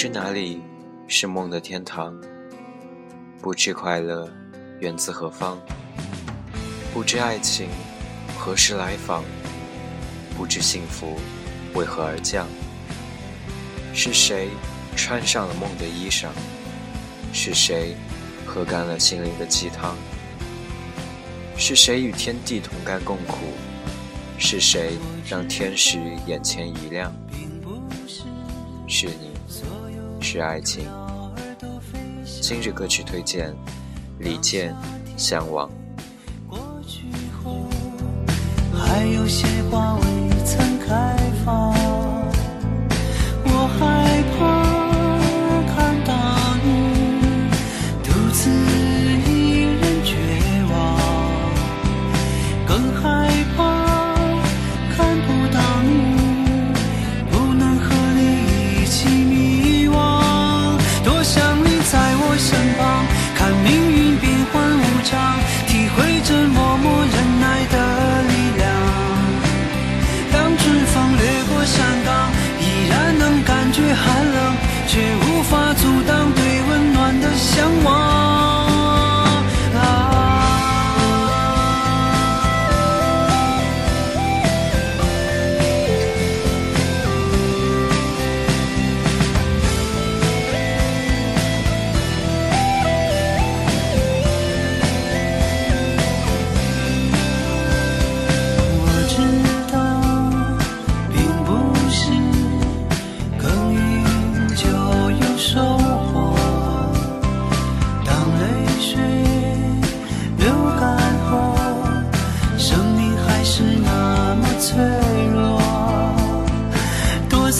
不知哪里是梦的天堂，不知快乐源自何方，不知爱情何时来访，不知幸福为何而降。是谁穿上了梦的衣裳？是谁喝干了心灵的鸡汤？是谁与天地同甘共苦？是谁让天使眼前一亮？是你，是爱情。今日歌曲推荐：李健《向往》。还有些花未曾开放，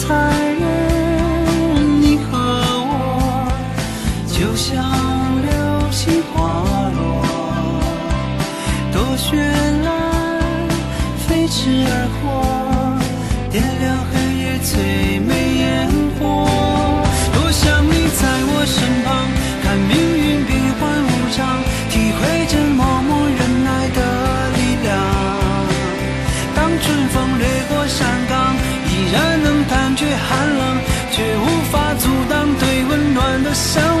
残忍，你和我就像流星滑落，多绚烂。飞驰而过，点亮黑夜最美然能感觉寒冷，却无法阻挡对温暖的向往。